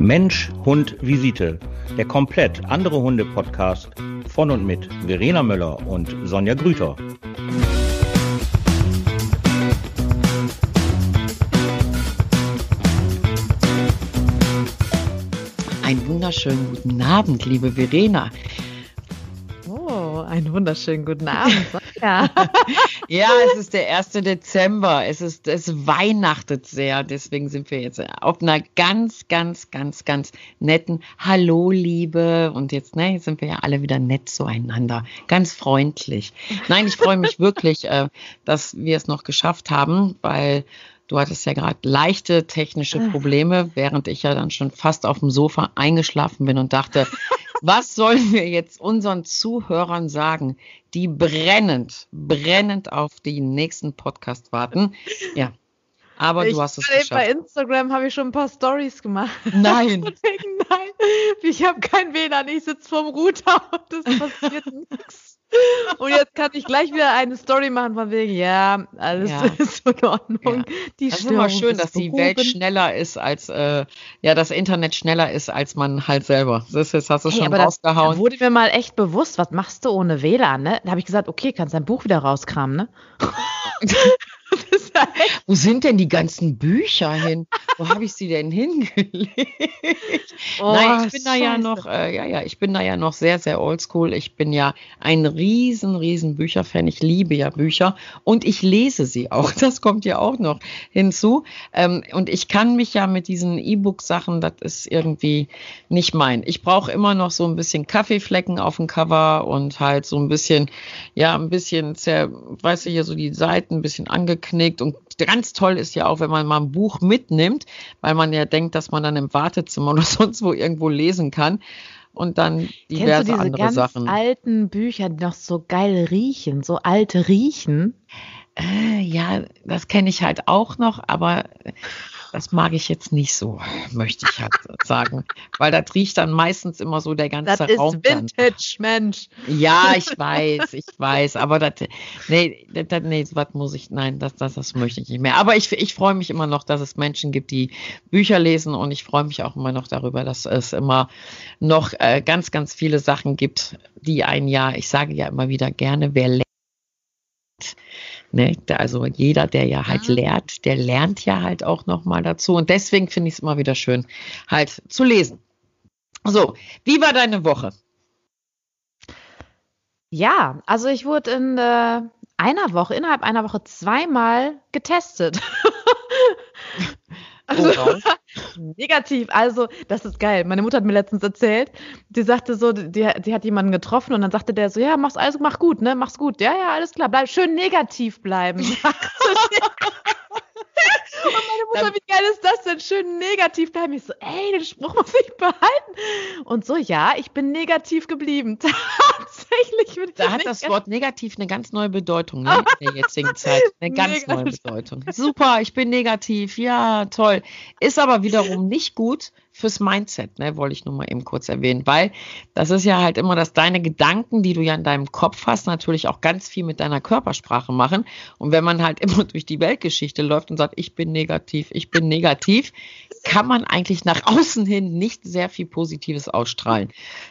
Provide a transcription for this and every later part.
Mensch, Hund, Visite. Der komplett andere Hunde-Podcast von und mit Verena Möller und Sonja Grüter. Einen wunderschönen guten Abend, liebe Verena. Oh, einen wunderschönen guten Abend. Ja. ja, es ist der 1. Dezember. Es ist, es weihnachtet sehr. Deswegen sind wir jetzt auf einer ganz, ganz, ganz, ganz netten Hallo, Liebe. Und jetzt, ne, jetzt sind wir ja alle wieder nett zueinander. Ganz freundlich. Nein, ich freue mich wirklich, äh, dass wir es noch geschafft haben, weil Du hattest ja gerade leichte technische ah. Probleme, während ich ja dann schon fast auf dem Sofa eingeschlafen bin und dachte, was sollen wir jetzt unseren Zuhörern sagen, die brennend, brennend auf den nächsten Podcast warten? Ja. Aber ich du hast es geschafft. Bei Instagram habe ich schon ein paar Stories gemacht. Nein. Nein. Ich habe kein WLAN, ich sitze vorm Router und es passiert nichts. Und jetzt kann ich gleich wieder eine Story machen von wegen, ja, alles ja. ist in Ordnung. Ja. Die das ist immer schön, dass die Welt schneller ist als, äh, ja, das Internet schneller ist als man halt selber. Das ist, hast du hey, schon rausgehauen. Das wurde mir mal echt bewusst, was machst du ohne WLAN, ne? Da habe ich gesagt, okay, kannst dein Buch wieder rauskramen, ne? Wo sind denn die ganzen Bücher hin? Wo habe ich sie denn hingelegt? Oh, Nein, ich bin da ja noch, äh, ja, ja, ich bin da ja noch sehr, sehr oldschool. Ich bin ja ein riesen, riesen Bücherfan. Ich liebe ja Bücher und ich lese sie auch. Das kommt ja auch noch hinzu. Ähm, und ich kann mich ja mit diesen E-Book-Sachen, das ist irgendwie nicht mein. Ich brauche immer noch so ein bisschen Kaffeeflecken auf dem Cover und halt so ein bisschen, ja, ein bisschen, weißt du, hier so die Seiten ein bisschen angeknickt und ganz toll ist ja auch, wenn man mal ein Buch mitnimmt, weil man ja denkt, dass man dann im Wartezimmer oder sonst wo irgendwo lesen kann und dann diverse Kennst du diese andere ganz Sachen. alten Bücher, die noch so geil riechen, so alte riechen? Äh, ja, das kenne ich halt auch noch, aber das mag ich jetzt nicht so, möchte ich halt sagen. Weil das riecht dann meistens immer so der ganze das Raum. Das ist Vintage, dann. Mensch. Ja, ich weiß, ich weiß. Aber das, nee, das, nee, was muss ich, nein, das, das, das möchte ich nicht mehr. Aber ich, ich freue mich immer noch, dass es Menschen gibt, die Bücher lesen und ich freue mich auch immer noch darüber, dass es immer noch äh, ganz, ganz viele Sachen gibt, die ein Jahr, ich sage ja immer wieder gerne, wer lernt, Ne? Also jeder, der ja halt ja. lernt, der lernt ja halt auch nochmal dazu. Und deswegen finde ich es immer wieder schön, halt zu lesen. So, wie war deine Woche? Ja, also ich wurde in äh, einer Woche, innerhalb einer Woche zweimal getestet. Also, negativ. Also, das ist geil. Meine Mutter hat mir letztens erzählt, die sagte so, die, die hat jemanden getroffen und dann sagte der so, ja, mach's alles, mach gut, ne? Mach's gut. Ja, ja, alles klar. Bleib schön negativ bleiben. Und meine Mutter, wie geil ist das denn? Schön negativ bleiben. Ich so, ey, den Spruch muss ich behalten. Und so, ja, ich bin negativ geblieben. Tatsächlich bin ich Da hat das Wort negativ eine ganz neue Bedeutung ne, in der jetzigen Zeit. Eine ganz neue Bedeutung. Super, ich bin negativ. Ja, toll. Ist aber wiederum nicht gut fürs Mindset, ne, wollte ich nur mal eben kurz erwähnen, weil das ist ja halt immer, dass deine Gedanken, die du ja in deinem Kopf hast, natürlich auch ganz viel mit deiner Körpersprache machen. Und wenn man halt immer durch die Weltgeschichte läuft und sagt, ich bin negativ, ich bin negativ, kann man eigentlich nach außen hin nicht sehr viel Positives ausstrahlen.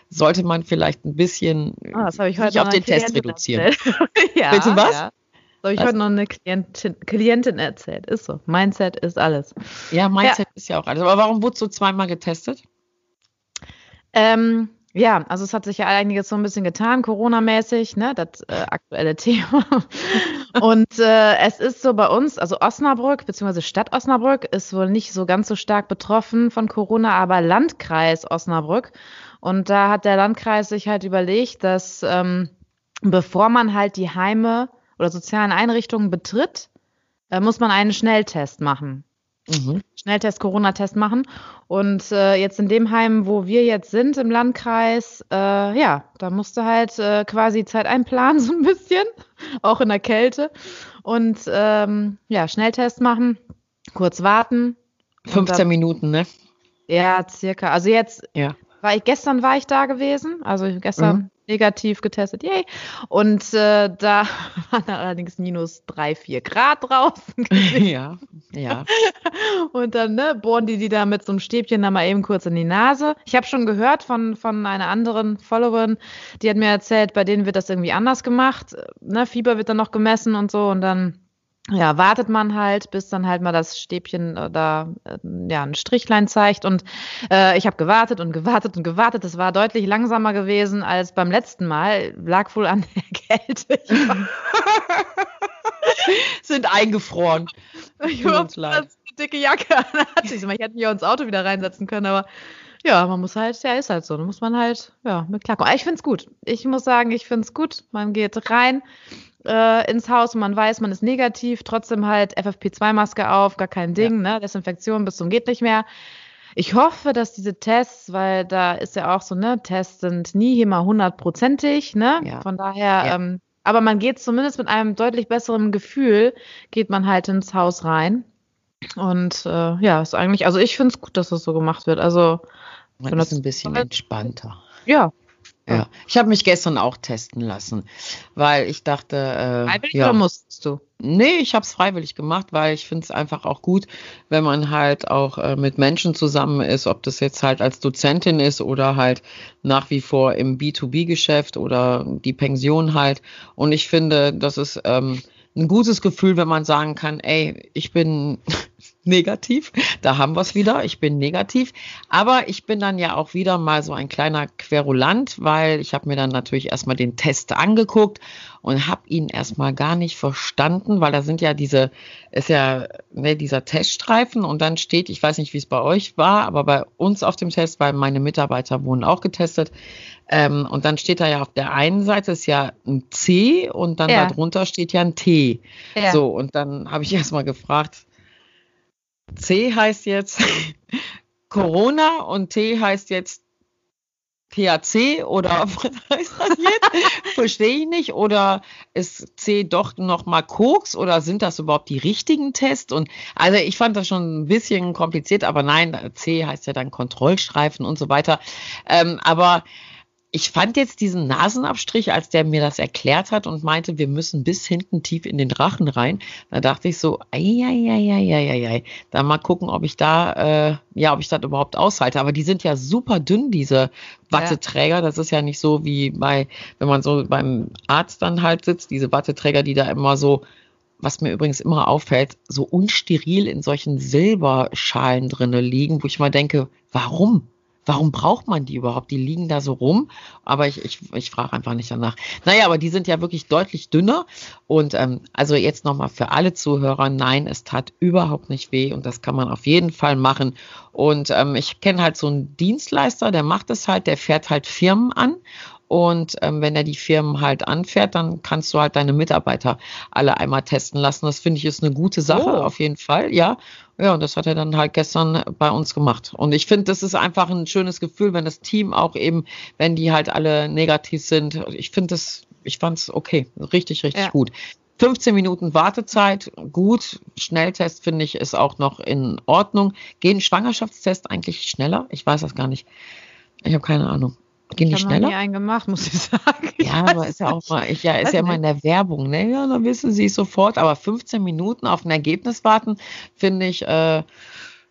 Sollte man vielleicht ein bisschen ah, das ich heute auf den Test reduzieren. ja, Willst du was? Ja. So habe ich was? heute noch eine Klientin, Klientin, erzählt. Ist so. Mindset ist alles. Ja, Mindset ja. ist ja auch alles. Aber warum wurdest du zweimal getestet? Ähm, ja, also es hat sich ja einiges so ein bisschen getan, Corona-mäßig, ne, das äh, aktuelle Thema. Und äh, es ist so bei uns, also Osnabrück, beziehungsweise Stadt Osnabrück ist wohl nicht so ganz so stark betroffen von Corona, aber Landkreis Osnabrück. Und da hat der Landkreis sich halt überlegt, dass ähm, bevor man halt die Heime oder sozialen Einrichtungen betritt, äh, muss man einen Schnelltest machen. Mhm. Schnelltest, Corona-Test machen. Und äh, jetzt in dem Heim, wo wir jetzt sind im Landkreis, äh, ja, da musste halt äh, quasi Zeit einplanen, so ein bisschen, auch in der Kälte. Und ähm, ja, Schnelltest machen, kurz warten. 15 dann, Minuten, ne? Ja, circa. Also jetzt ja. war ich, gestern war ich da gewesen, also gestern, mhm negativ getestet, yay. Und äh, da waren allerdings minus drei, vier Grad draußen. ja, ja. Und dann ne, bohren die die da mit so einem Stäbchen da mal eben kurz in die Nase. Ich habe schon gehört von, von einer anderen Followerin, die hat mir erzählt, bei denen wird das irgendwie anders gemacht. Ne, Fieber wird dann noch gemessen und so und dann ja, wartet man halt, bis dann halt mal das Stäbchen äh, da äh, ja ein Strichlein zeigt. Und äh, ich habe gewartet und gewartet und gewartet. Es war deutlich langsamer gewesen als beim letzten Mal. Lag wohl an der Kälte. Sind eingefroren. Ich hoffe, dass eine dicke Jacke an Ich hätte mich auch ins Auto wieder reinsetzen können, aber ja, man muss halt, ja, ist halt so. Da muss man halt, ja, mit klarkommen. Aber ich finde es gut. Ich muss sagen, ich finde es gut. Man geht rein äh, ins Haus und man weiß, man ist negativ, trotzdem halt FFP2-Maske auf, gar kein Ding, ja. ne? Desinfektion bis zum geht nicht mehr. Ich hoffe, dass diese Tests, weil da ist ja auch so, ne, Tests sind nie immer hundertprozentig, ne? Ja. Von daher, ja. ähm, aber man geht zumindest mit einem deutlich besseren Gefühl, geht man halt ins Haus rein. Und äh, ja, ist eigentlich, also ich finde es gut, dass das so gemacht wird. Also man ist ein bisschen entspannter. Ja, ja, ich habe mich gestern auch testen lassen, weil ich dachte. Äh, freiwillig ja, oder musstest du? Nee, ich habe es freiwillig gemacht, weil ich finde es einfach auch gut, wenn man halt auch äh, mit Menschen zusammen ist, ob das jetzt halt als Dozentin ist oder halt nach wie vor im B2B-Geschäft oder die Pension halt. Und ich finde, das ist ähm, ein gutes Gefühl, wenn man sagen kann, ey, ich bin negativ. Da haben wir es wieder. Ich bin negativ. Aber ich bin dann ja auch wieder mal so ein kleiner Querulant, weil ich habe mir dann natürlich erstmal den Test angeguckt und habe ihn erstmal gar nicht verstanden, weil da sind ja diese, ist ja ne, dieser Teststreifen und dann steht, ich weiß nicht, wie es bei euch war, aber bei uns auf dem Test, weil meine Mitarbeiter wurden auch getestet, ähm, und dann steht da ja auf der einen Seite ist ja ein C und dann ja. darunter steht ja ein T. Ja. So, und dann habe ich erstmal gefragt, C heißt jetzt Corona und T heißt jetzt THC oder was heißt das jetzt? Verstehe ich nicht. Oder ist C doch noch mal Koks oder sind das überhaupt die richtigen Tests? Und also ich fand das schon ein bisschen kompliziert, aber nein, C heißt ja dann Kontrollstreifen und so weiter. Ähm, aber ich fand jetzt diesen Nasenabstrich, als der mir das erklärt hat und meinte, wir müssen bis hinten tief in den Rachen rein, da dachte ich so, ei, da mal gucken, ob ich da, äh, ja, ob ich das überhaupt aushalte. Aber die sind ja super dünn, diese Watteträger. Ja. Das ist ja nicht so wie bei, wenn man so beim Arzt dann halt sitzt, diese Watteträger, die da immer so was mir übrigens immer auffällt, so unsteril in solchen Silberschalen drinne liegen, wo ich mal denke, warum? Warum braucht man die überhaupt? Die liegen da so rum, aber ich, ich, ich frage einfach nicht danach. Naja, aber die sind ja wirklich deutlich dünner. Und ähm, also jetzt nochmal für alle Zuhörer, nein, es tat überhaupt nicht weh und das kann man auf jeden Fall machen. Und ähm, ich kenne halt so einen Dienstleister, der macht es halt, der fährt halt Firmen an und ähm, wenn er die Firmen halt anfährt, dann kannst du halt deine Mitarbeiter alle einmal testen lassen. Das finde ich ist eine gute Sache, oh. auf jeden Fall, ja. Ja, und das hat er dann halt gestern bei uns gemacht. Und ich finde, das ist einfach ein schönes Gefühl, wenn das Team auch eben, wenn die halt alle negativ sind. Ich finde das, ich fand es okay, richtig, richtig ja. gut. 15 Minuten Wartezeit, gut. Schnelltest finde ich ist auch noch in Ordnung. Gehen Schwangerschaftstest eigentlich schneller? Ich weiß das gar nicht. Ich habe keine Ahnung. Gehen die schneller? Ich habe nie einen gemacht, muss ich sagen. Ich ja, aber ist ja auch mal, ich, ja, ist ja immer in der Werbung, ne? Ja, dann wissen sie es sofort. Aber 15 Minuten auf ein Ergebnis warten, finde ich, äh,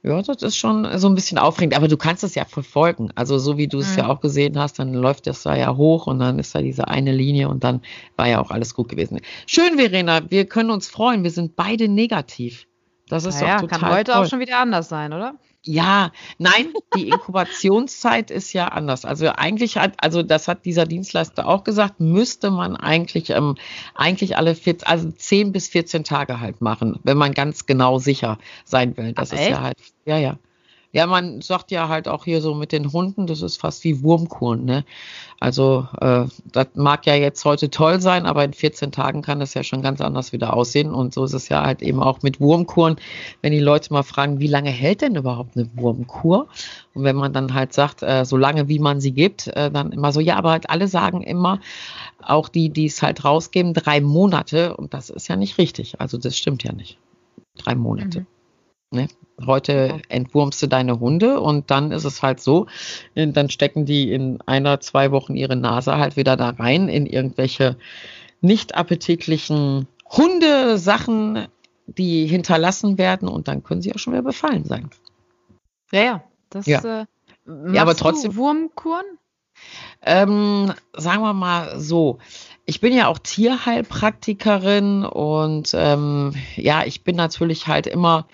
ja, das ist schon so ein bisschen aufregend. Aber du kannst es ja verfolgen. Also so wie du es mhm. ja auch gesehen hast, dann läuft das da ja hoch und dann ist da diese eine Linie und dann war ja auch alles gut gewesen. Schön, Verena, wir können uns freuen. Wir sind beide negativ. Das ist naja, doch total kann heute toll. auch schon wieder anders sein, oder? Ja, nein, die Inkubationszeit ist ja anders. Also eigentlich hat, also das hat dieser Dienstleister auch gesagt, müsste man eigentlich, ähm, eigentlich alle 14, also 10 bis 14 Tage halt machen, wenn man ganz genau sicher sein will. Das Ach, ist echt? ja halt, ja, ja. Ja, man sagt ja halt auch hier so mit den Hunden, das ist fast wie Wurmkuren, ne? Also äh, das mag ja jetzt heute toll sein, aber in 14 Tagen kann das ja schon ganz anders wieder aussehen. Und so ist es ja halt eben auch mit Wurmkuren, wenn die Leute mal fragen, wie lange hält denn überhaupt eine Wurmkur? Und wenn man dann halt sagt, äh, so lange wie man sie gibt, äh, dann immer so, ja, aber halt alle sagen immer, auch die, die es halt rausgeben, drei Monate. Und das ist ja nicht richtig. Also das stimmt ja nicht. Drei Monate. Mhm. Ne? Heute entwurmst du deine Hunde und dann ist es halt so, dann stecken die in einer, zwei Wochen ihre Nase halt wieder da rein in irgendwelche nicht appetitlichen Hundesachen, die hinterlassen werden und dann können sie auch schon wieder befallen sein. Ja, ja. Das, ja. Äh, ja, aber trotzdem. Wurmkuren? Ähm, sagen wir mal so. Ich bin ja auch Tierheilpraktikerin und ähm, ja, ich bin natürlich halt immer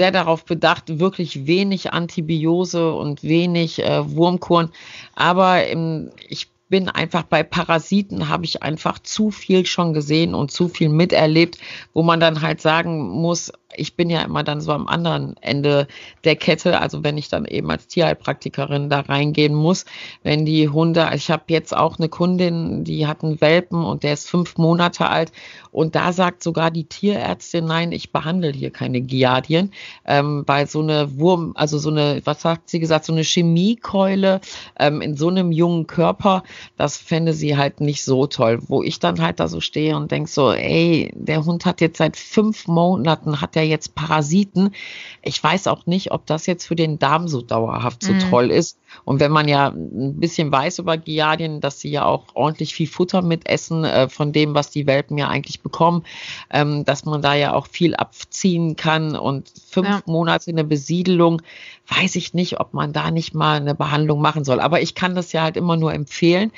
sehr darauf bedacht, wirklich wenig Antibiose und wenig äh, Wurmkuren. Aber ähm, ich bin einfach bei Parasiten, habe ich einfach zu viel schon gesehen und zu viel miterlebt, wo man dann halt sagen muss, ich bin ja immer dann so am anderen Ende der Kette, also wenn ich dann eben als Tierheilpraktikerin da reingehen muss, wenn die Hunde, ich habe jetzt auch eine Kundin, die hat einen Welpen und der ist fünf Monate alt und da sagt sogar die Tierärztin, nein, ich behandle hier keine Giardien, ähm, weil so eine Wurm, also so eine, was sagt sie gesagt, so eine Chemiekeule ähm, in so einem jungen Körper, das fände sie halt nicht so toll, wo ich dann halt da so stehe und denke so, ey, der Hund hat jetzt seit fünf Monaten, hat er jetzt Parasiten. Ich weiß auch nicht, ob das jetzt für den Darm so dauerhaft so mhm. toll ist. Und wenn man ja ein bisschen weiß über Giardien, dass sie ja auch ordentlich viel Futter mitessen äh, von dem, was die Welpen ja eigentlich bekommen, ähm, dass man da ja auch viel abziehen kann und fünf ja. Monate eine Besiedelung, weiß ich nicht, ob man da nicht mal eine Behandlung machen soll. Aber ich kann das ja halt immer nur empfehlen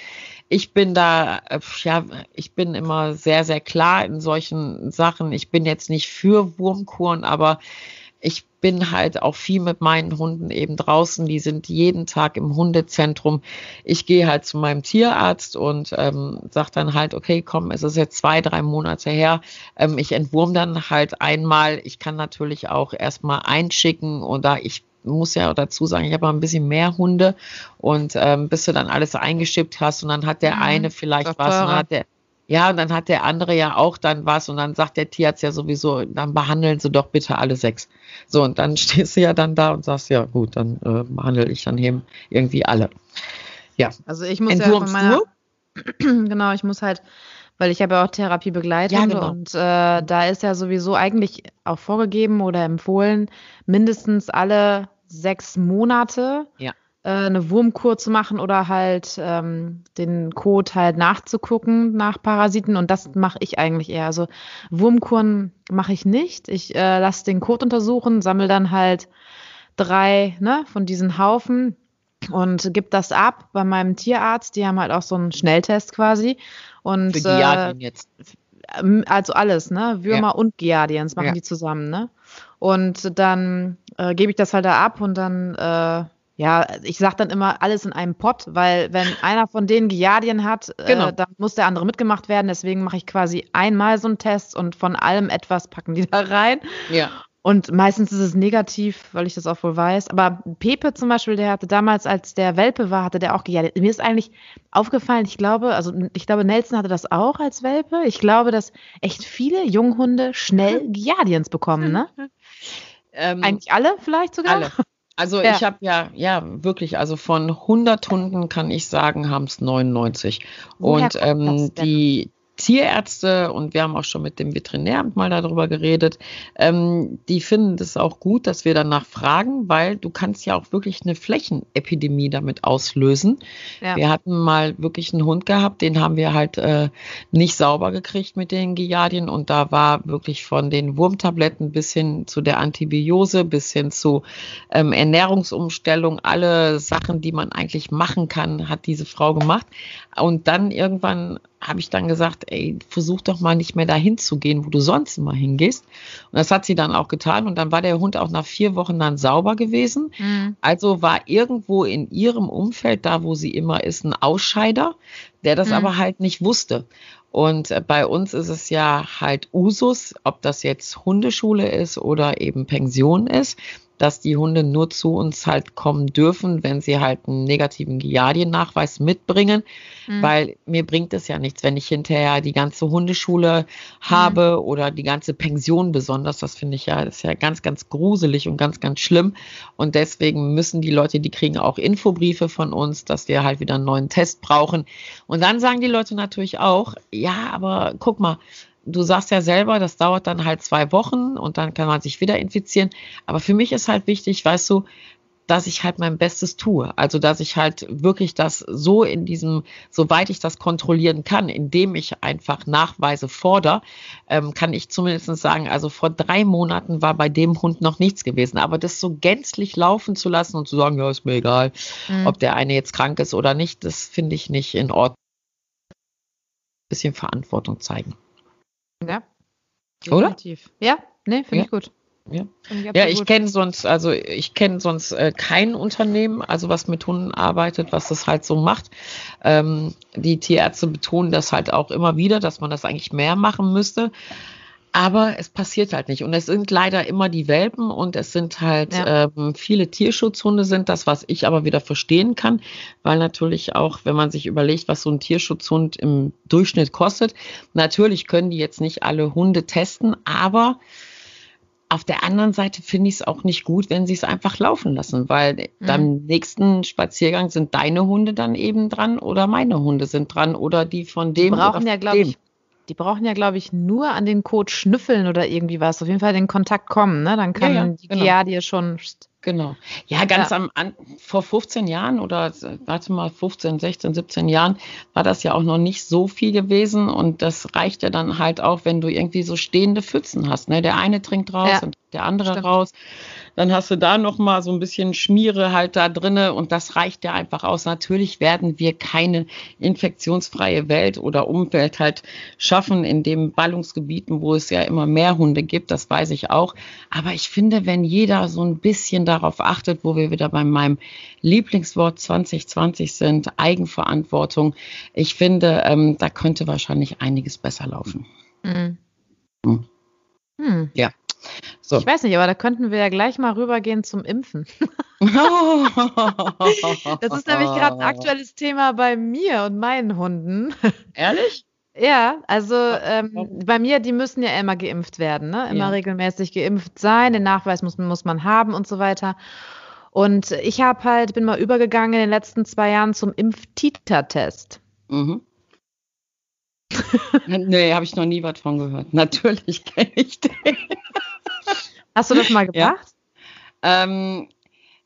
ich bin da, äh, ja, ich bin immer sehr, sehr klar in solchen Sachen. Ich bin jetzt nicht für Wurmkuren, aber ich bin halt auch viel mit meinen Hunden eben draußen. Die sind jeden Tag im Hundezentrum. Ich gehe halt zu meinem Tierarzt und ähm, sage dann halt, okay, komm, es ist jetzt zwei, drei Monate her. Ähm, ich entwurm dann halt einmal. Ich kann natürlich auch erstmal einschicken oder ich muss ja dazu sagen, ich habe ein bisschen mehr Hunde und ähm, bis du dann alles eingeschippt hast und dann hat der mhm, eine vielleicht was und dann hat der ja, und dann hat der andere ja auch dann was und dann sagt der Tierarzt ja sowieso, dann behandeln Sie doch bitte alle sechs. So, und dann stehst du ja dann da und sagst, ja gut, dann äh, behandle ich dann eben irgendwie alle. Ja. Also ich muss Entwurmst ja von meiner, genau, ich muss halt, weil ich habe ja auch Therapie begleitet ja, genau. und äh, da ist ja sowieso eigentlich auch vorgegeben oder empfohlen, mindestens alle sechs Monate ja. äh, eine Wurmkur zu machen oder halt ähm, den Code halt nachzugucken nach Parasiten. Und das mache ich eigentlich eher. Also Wurmkuren mache ich nicht. Ich äh, lasse den Code untersuchen, sammle dann halt drei ne, von diesen Haufen und gebe das ab bei meinem Tierarzt. Die haben halt auch so einen Schnelltest quasi. Und, Für Giardien äh, jetzt. Also alles, ne? Würmer ja. und Giardiens machen ja. die zusammen, ne? Und dann äh, gebe ich das halt da ab und dann, äh, ja, ich sage dann immer alles in einem Pott, weil wenn einer von denen Giardien hat, äh, genau. dann muss der andere mitgemacht werden. Deswegen mache ich quasi einmal so einen Test und von allem etwas packen die da rein. Ja. Und meistens ist es negativ, weil ich das auch wohl weiß. Aber Pepe zum Beispiel, der hatte damals, als der Welpe war, hatte der auch gejadet. Mir ist eigentlich aufgefallen, ich glaube, also ich glaube, Nelson hatte das auch als Welpe. Ich glaube, dass echt viele Junghunde schnell Giardiens bekommen, ne? Ähm, Eigentlich alle vielleicht sogar? Alle. Also ja. ich habe ja, ja, wirklich, also von 100 Hunden kann ich sagen, haben es 99. Woher und ähm, die, Tierärzte und wir haben auch schon mit dem Veterinäramt mal darüber geredet, ähm, die finden es auch gut, dass wir danach fragen, weil du kannst ja auch wirklich eine Flächenepidemie damit auslösen. Ja. Wir hatten mal wirklich einen Hund gehabt, den haben wir halt äh, nicht sauber gekriegt mit den Giardien und da war wirklich von den Wurmtabletten bis hin zu der Antibiose, bis hin zu ähm, Ernährungsumstellung, alle Sachen, die man eigentlich machen kann, hat diese Frau gemacht. Und dann irgendwann habe ich dann gesagt, ey, versuch doch mal nicht mehr dahin zu gehen, wo du sonst immer hingehst. Und das hat sie dann auch getan. Und dann war der Hund auch nach vier Wochen dann sauber gewesen. Mhm. Also war irgendwo in ihrem Umfeld, da wo sie immer ist, ein Ausscheider, der das mhm. aber halt nicht wusste. Und äh, bei uns ist es ja halt Usus, ob das jetzt Hundeschule ist oder eben Pension ist, dass die Hunde nur zu uns halt kommen dürfen, wenn sie halt einen negativen Giardien-Nachweis mitbringen, mhm. weil mir bringt es ja nichts, wenn ich hinterher die ganze Hundeschule habe mhm. oder die ganze Pension besonders. Das finde ich ja, das ist ja ganz, ganz gruselig und ganz, ganz schlimm. Und deswegen müssen die Leute, die kriegen auch Infobriefe von uns, dass wir halt wieder einen neuen Test brauchen. Und dann sagen die Leute natürlich auch, ja, aber guck mal, du sagst ja selber, das dauert dann halt zwei Wochen und dann kann man sich wieder infizieren. Aber für mich ist halt wichtig, weißt du, dass ich halt mein Bestes tue. Also, dass ich halt wirklich das so in diesem, soweit ich das kontrollieren kann, indem ich einfach Nachweise fordere, ähm, kann ich zumindest sagen, also vor drei Monaten war bei dem Hund noch nichts gewesen. Aber das so gänzlich laufen zu lassen und zu sagen, ja, ist mir egal, mhm. ob der eine jetzt krank ist oder nicht, das finde ich nicht in Ordnung. Bisschen Verantwortung zeigen. Ja. Definitiv. Oder? Ja, nee, finde ja. ich gut. Ja, ja ich kenne sonst, also ich kenne sonst äh, kein Unternehmen, also was mit Hunden arbeitet, was das halt so macht. Ähm, die Tierärzte betonen das halt auch immer wieder, dass man das eigentlich mehr machen müsste. Aber es passiert halt nicht. Und es sind leider immer die Welpen und es sind halt ja. ähm, viele Tierschutzhunde sind das, was ich aber wieder verstehen kann, weil natürlich auch, wenn man sich überlegt, was so ein Tierschutzhund im Durchschnitt kostet, natürlich können die jetzt nicht alle Hunde testen, aber auf der anderen Seite finde ich es auch nicht gut, wenn sie es einfach laufen lassen, weil mhm. beim nächsten Spaziergang sind deine Hunde dann eben dran oder meine Hunde sind dran oder die von dem. Die brauchen ja, glaube ich, die brauchen ja, glaube ich, nur an den Code schnüffeln oder irgendwie was. Auf jeden Fall in Kontakt kommen, ne? Dann kann ja, ja, die genau. GA dir schon Genau. Ja, ganz ja. am an, vor 15 Jahren oder warte mal 15, 16, 17 Jahren war das ja auch noch nicht so viel gewesen und das reicht ja dann halt auch, wenn du irgendwie so stehende Pfützen hast. Ne? Der eine trinkt raus und der andere Stimmt. raus. Dann hast du da noch mal so ein bisschen Schmiere halt da drinne und das reicht ja einfach aus. Natürlich werden wir keine infektionsfreie Welt oder Umwelt halt schaffen in den Ballungsgebieten, wo es ja immer mehr Hunde gibt. Das weiß ich auch. Aber ich finde, wenn jeder so ein bisschen darauf achtet, wo wir wieder bei meinem Lieblingswort 2020 sind, Eigenverantwortung. Ich finde, ähm, da könnte wahrscheinlich einiges besser laufen. Mhm. Hm. Hm. Ja. So. Ich weiß nicht, aber da könnten wir ja gleich mal rübergehen zum Impfen. das ist nämlich gerade ein aktuelles Thema bei mir und meinen Hunden. Ehrlich? Ja, also ähm, bei mir, die müssen ja immer geimpft werden, ne? Immer ja. regelmäßig geimpft sein, den Nachweis muss, muss man haben und so weiter. Und ich habe halt, bin mal übergegangen in den letzten zwei Jahren zum Impftiter-Test. Mhm. nee, habe ich noch nie was von gehört. Natürlich kenne ich den. Hast du das mal gebracht? Ja. Ähm,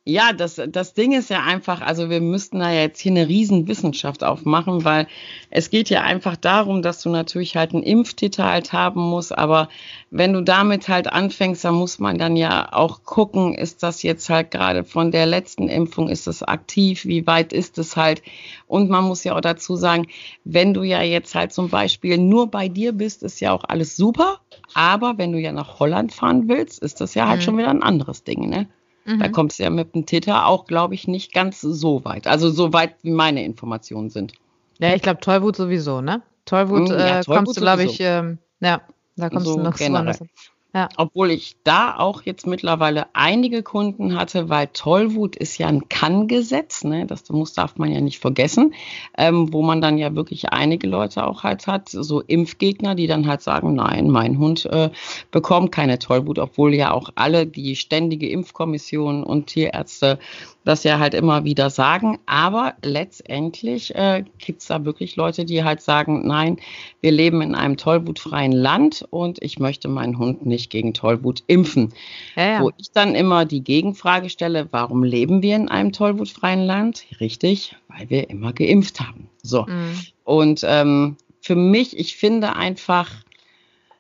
ja, das, das Ding ist ja einfach, also wir müssten da jetzt hier eine Riesenwissenschaft aufmachen, weil es geht ja einfach darum, dass du natürlich halt einen Impftitel halt haben musst, aber wenn du damit halt anfängst, dann muss man dann ja auch gucken, ist das jetzt halt gerade von der letzten Impfung, ist das aktiv, wie weit ist es halt? Und man muss ja auch dazu sagen, wenn du ja jetzt halt zum Beispiel nur bei dir bist, ist ja auch alles super, aber wenn du ja nach Holland fahren willst, ist das ja halt mhm. schon wieder ein anderes Ding, ne? Mhm. Da kommst du ja mit dem Täter auch, glaube ich, nicht ganz so weit. Also so weit, wie meine Informationen sind. Ja, ich glaube, Tollwut sowieso, ne? Tollwut, mhm, ja, äh, kommst du, glaube ich, ähm, ja, da kommst so du noch generell. so ja. Obwohl ich da auch jetzt mittlerweile einige Kunden hatte, weil Tollwut ist ja ein Kann-Gesetz, ne? das muss, darf man ja nicht vergessen, ähm, wo man dann ja wirklich einige Leute auch halt hat, so Impfgegner, die dann halt sagen, nein, mein Hund äh, bekommt keine Tollwut, obwohl ja auch alle die ständige Impfkommission und Tierärzte das ja halt immer wieder sagen. Aber letztendlich äh, gibt es da wirklich Leute, die halt sagen, nein, wir leben in einem tollwutfreien Land und ich möchte meinen Hund nicht gegen Tollwut impfen. Ja, ja. Wo ich dann immer die Gegenfrage stelle, warum leben wir in einem tollwutfreien Land? Richtig, weil wir immer geimpft haben. So. Mhm. Und ähm, für mich, ich finde einfach,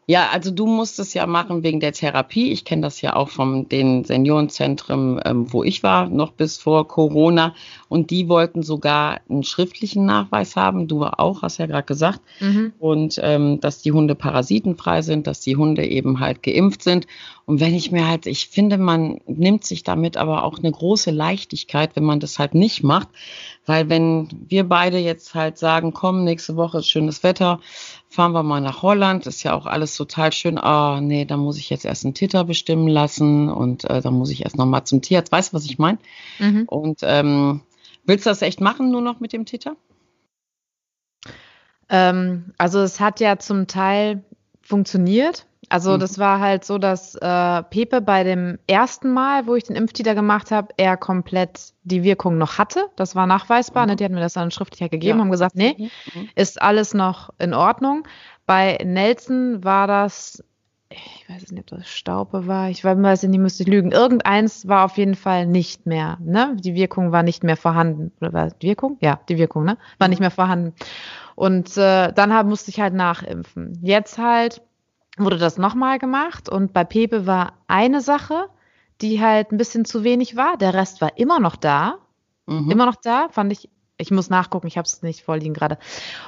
ja, also du musst es ja machen wegen der Therapie. Ich kenne das ja auch von den Seniorenzentren, ähm, wo ich war, noch bis vor Corona. Und die wollten sogar einen schriftlichen Nachweis haben. Du auch, hast ja gerade gesagt. Mhm. Und ähm, dass die Hunde parasitenfrei sind, dass die Hunde eben halt geimpft sind. Und wenn ich mir halt, ich finde, man nimmt sich damit aber auch eine große Leichtigkeit, wenn man das halt nicht macht. Weil wenn wir beide jetzt halt sagen, komm, nächste Woche ist schönes Wetter, fahren wir mal nach Holland, ist ja auch alles total schön. Ah, nee, da muss ich jetzt erst einen Titter bestimmen lassen und äh, da muss ich erst noch mal zum Tierarzt. Weißt du, was ich meine? Mhm. Und ähm, willst du das echt machen, nur noch mit dem Titter? Ähm, also es hat ja zum Teil funktioniert. Also mhm. das war halt so, dass äh, Pepe bei dem ersten Mal, wo ich den Impftiter gemacht habe, er komplett die Wirkung noch hatte. Das war nachweisbar. Mhm. Ne? Die hatten mir das dann schriftlich gegeben, ja. haben gesagt, nee, mhm. ist alles noch in Ordnung. Bei Nelson war das, ich weiß nicht, ob das Staupe war, ich weiß nicht, müsste ich lügen. Irgendeins war auf jeden Fall nicht mehr, ne? Die Wirkung war nicht mehr vorhanden. Oder war die Wirkung? Ja, die Wirkung, ne? War nicht mehr vorhanden. Und äh, dann hab, musste ich halt nachimpfen. Jetzt halt wurde das nochmal gemacht und bei Pepe war eine Sache, die halt ein bisschen zu wenig war. Der Rest war immer noch da. Mhm. Immer noch da, fand ich. Ich muss nachgucken, ich habe es nicht vorliegen gerade.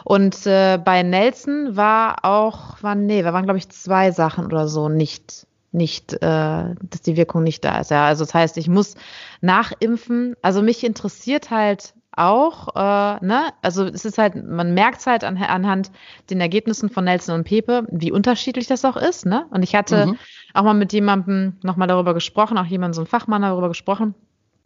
Und äh, bei Nelson war auch, waren, nee, da waren, glaube ich, zwei Sachen oder so nicht, nicht, äh, dass die Wirkung nicht da ist. Ja, also das heißt, ich muss nachimpfen. Also mich interessiert halt auch, äh, ne, also es ist halt, man merkt halt an, anhand den Ergebnissen von Nelson und Pepe, wie unterschiedlich das auch ist, ne? Und ich hatte mhm. auch mal mit jemandem nochmal darüber gesprochen, auch jemand, so ein Fachmann darüber gesprochen.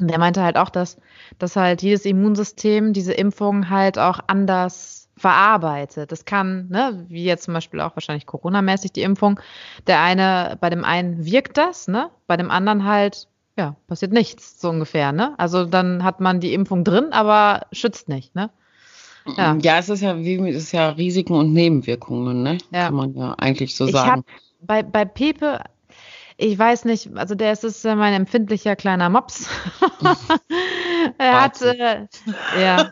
Und der meinte halt auch, dass, dass halt jedes Immunsystem diese Impfung halt auch anders verarbeitet. Das kann, ne, wie jetzt zum Beispiel auch wahrscheinlich Corona-mäßig die Impfung. Der eine, bei dem einen wirkt das, ne, bei dem anderen halt ja, passiert nichts, so ungefähr, ne? Also dann hat man die Impfung drin, aber schützt nicht, ne? Ja, ja es ist ja wie es ist ja Risiken und Nebenwirkungen, ne? Ja. Kann man ja eigentlich so ich sagen. Hab bei, bei Pepe, ich weiß nicht, also der ist, ist mein empfindlicher kleiner Mops. er hat, äh, ja,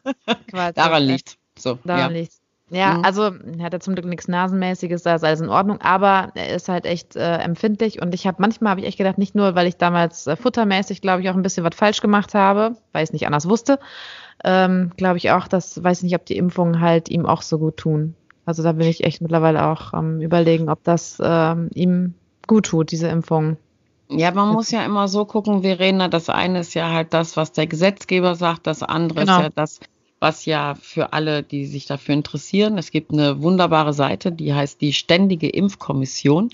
quasi. Daran liegt. So, Daran ja. liegt. Ja, mhm. also hat er zum Glück nichts Nasenmäßiges, da ist alles in Ordnung, aber er ist halt echt äh, empfindlich und ich habe manchmal habe ich echt gedacht, nicht nur, weil ich damals äh, futtermäßig, glaube ich, auch ein bisschen was falsch gemacht habe, weil ich es nicht anders wusste, ähm, glaube ich auch, dass weiß nicht, ob die Impfungen halt ihm auch so gut tun. Also da bin ich echt mittlerweile auch am ähm, überlegen, ob das ähm, ihm gut tut, diese Impfungen. Ja, man muss ja immer so gucken, Verena, das eine ist ja halt das, was der Gesetzgeber sagt, das andere genau. ist ja das, was ja für alle, die sich dafür interessieren, es gibt eine wunderbare Seite, die heißt die Ständige Impfkommission.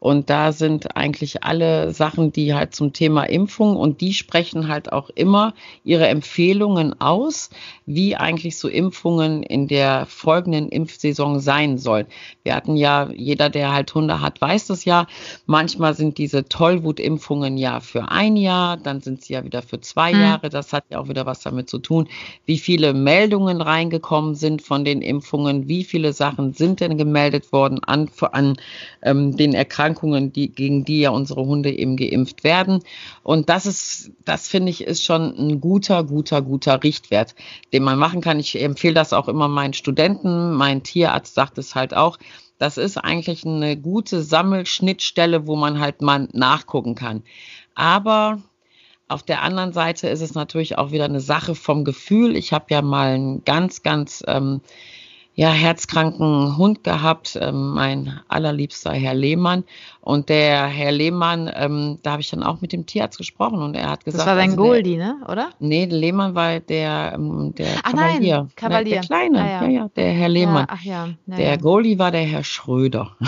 Und da sind eigentlich alle Sachen, die halt zum Thema Impfung und die sprechen halt auch immer ihre Empfehlungen aus, wie eigentlich so Impfungen in der folgenden Impfsaison sein sollen. Wir hatten ja, jeder, der halt Hunde hat, weiß das ja. Manchmal sind diese Tollwutimpfungen ja für ein Jahr, dann sind sie ja wieder für zwei mhm. Jahre. Das hat ja auch wieder was damit zu tun, wie viele Meldungen reingekommen sind von den Impfungen, wie viele Sachen sind denn gemeldet worden an, an ähm, den Erkrankungen, die, gegen die ja unsere Hunde eben geimpft werden. Und das ist, das finde ich, ist schon ein guter, guter, guter Richtwert, den man machen kann. Ich empfehle das auch immer meinen Studenten. Mein Tierarzt sagt es halt auch. Das ist eigentlich eine gute Sammelschnittstelle, wo man halt mal nachgucken kann. Aber auf der anderen Seite ist es natürlich auch wieder eine Sache vom Gefühl. Ich habe ja mal einen ganz, ganz ähm, ja, herzkranken Hund gehabt, ähm, mein allerliebster Herr Lehmann. Und der Herr Lehmann, ähm, da habe ich dann auch mit dem Tierarzt gesprochen und er hat gesagt. Das war dein also Goldie, ne? Oder? Nee, Lehmann war der, ähm, der ach Kavalier. Nein, Kavalier. Der, der Kleine, ah, ja. ja. ja, der Herr Lehmann. Ja, ach ja. ja der Goldie war der Herr Schröder.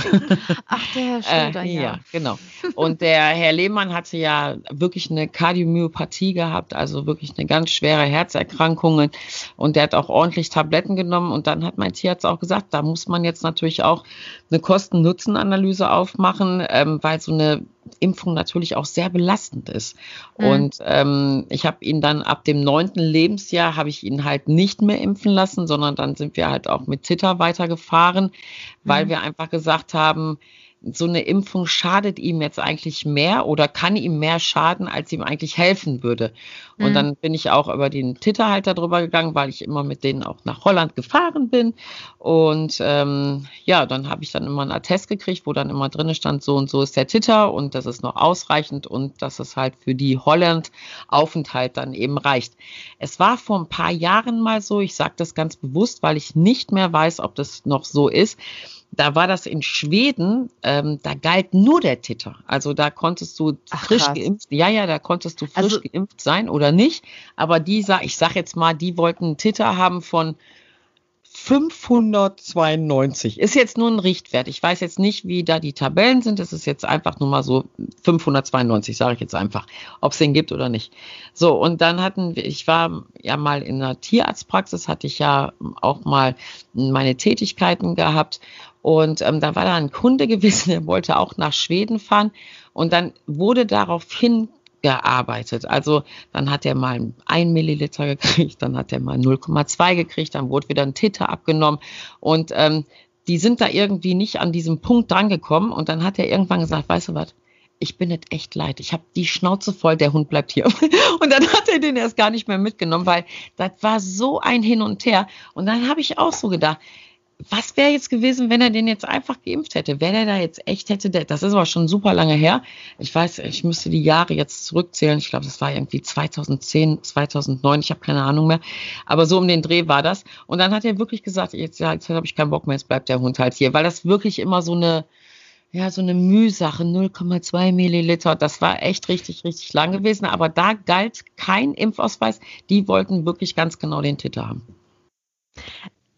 Ach, der Herr Schröder, äh, ja. Ja, genau. Und der Herr Lehmann hatte ja wirklich eine Kardiomyopathie gehabt, also wirklich eine ganz schwere Herzerkrankung. Und der hat auch ordentlich Tabletten genommen und dann hat mein Tierarzt auch gesagt, da muss man jetzt natürlich auch eine Kosten-Nutzen-Analyse aufmachen, ähm, weil so eine Impfung natürlich auch sehr belastend ist. Mhm. Und ähm, ich habe ihn dann ab dem neunten Lebensjahr habe ich ihn halt nicht mehr impfen lassen, sondern dann sind wir halt auch mit Zitter weitergefahren, weil mhm. wir einfach gesagt haben, so eine Impfung schadet ihm jetzt eigentlich mehr oder kann ihm mehr schaden, als ihm eigentlich helfen würde. Und mhm. dann bin ich auch über den Titterhalter drüber gegangen, weil ich immer mit denen auch nach Holland gefahren bin. Und ähm, ja, dann habe ich dann immer einen Attest gekriegt, wo dann immer drin stand, so und so ist der Titter und das ist noch ausreichend und dass es halt für die Holland-Aufenthalt dann eben reicht. Es war vor ein paar Jahren mal so, ich sage das ganz bewusst, weil ich nicht mehr weiß, ob das noch so ist da war das in Schweden, ähm, da galt nur der Titter. Also da konntest du Ach, frisch krass. geimpft, ja, ja, da konntest du frisch also, geimpft sein oder nicht. Aber die, ich sag jetzt mal, die wollten einen Titter haben von 592. Ist jetzt nur ein Richtwert. Ich weiß jetzt nicht, wie da die Tabellen sind. Es ist jetzt einfach nur mal so 592, sage ich jetzt einfach, ob es den gibt oder nicht. So, und dann hatten wir, ich war ja mal in einer Tierarztpraxis, hatte ich ja auch mal meine Tätigkeiten gehabt. Und ähm, da war da ein Kunde gewesen, der wollte auch nach Schweden fahren. Und dann wurde daraufhin gearbeitet. Also dann hat er mal ein Milliliter gekriegt, dann hat er mal 0,2 gekriegt, dann wurde wieder ein Titter abgenommen. Und ähm, die sind da irgendwie nicht an diesem Punkt drangekommen und dann hat er irgendwann gesagt, weißt du was, ich bin nicht echt leid. Ich habe die Schnauze voll, der Hund bleibt hier. Und dann hat er den erst gar nicht mehr mitgenommen, weil das war so ein Hin und Her. Und dann habe ich auch so gedacht, was wäre jetzt gewesen, wenn er den jetzt einfach geimpft hätte? Wäre der da jetzt echt hätte, das ist aber schon super lange her. Ich weiß, ich müsste die Jahre jetzt zurückzählen. Ich glaube, das war irgendwie 2010, 2009, ich habe keine Ahnung mehr. Aber so um den Dreh war das. Und dann hat er wirklich gesagt, jetzt, ja, jetzt habe ich keinen Bock mehr, jetzt bleibt der Hund halt hier. Weil das wirklich immer so eine, ja, so eine Mühsache, 0,2 Milliliter. Das war echt richtig, richtig lang gewesen. Aber da galt kein Impfausweis. Die wollten wirklich ganz genau den Titel haben.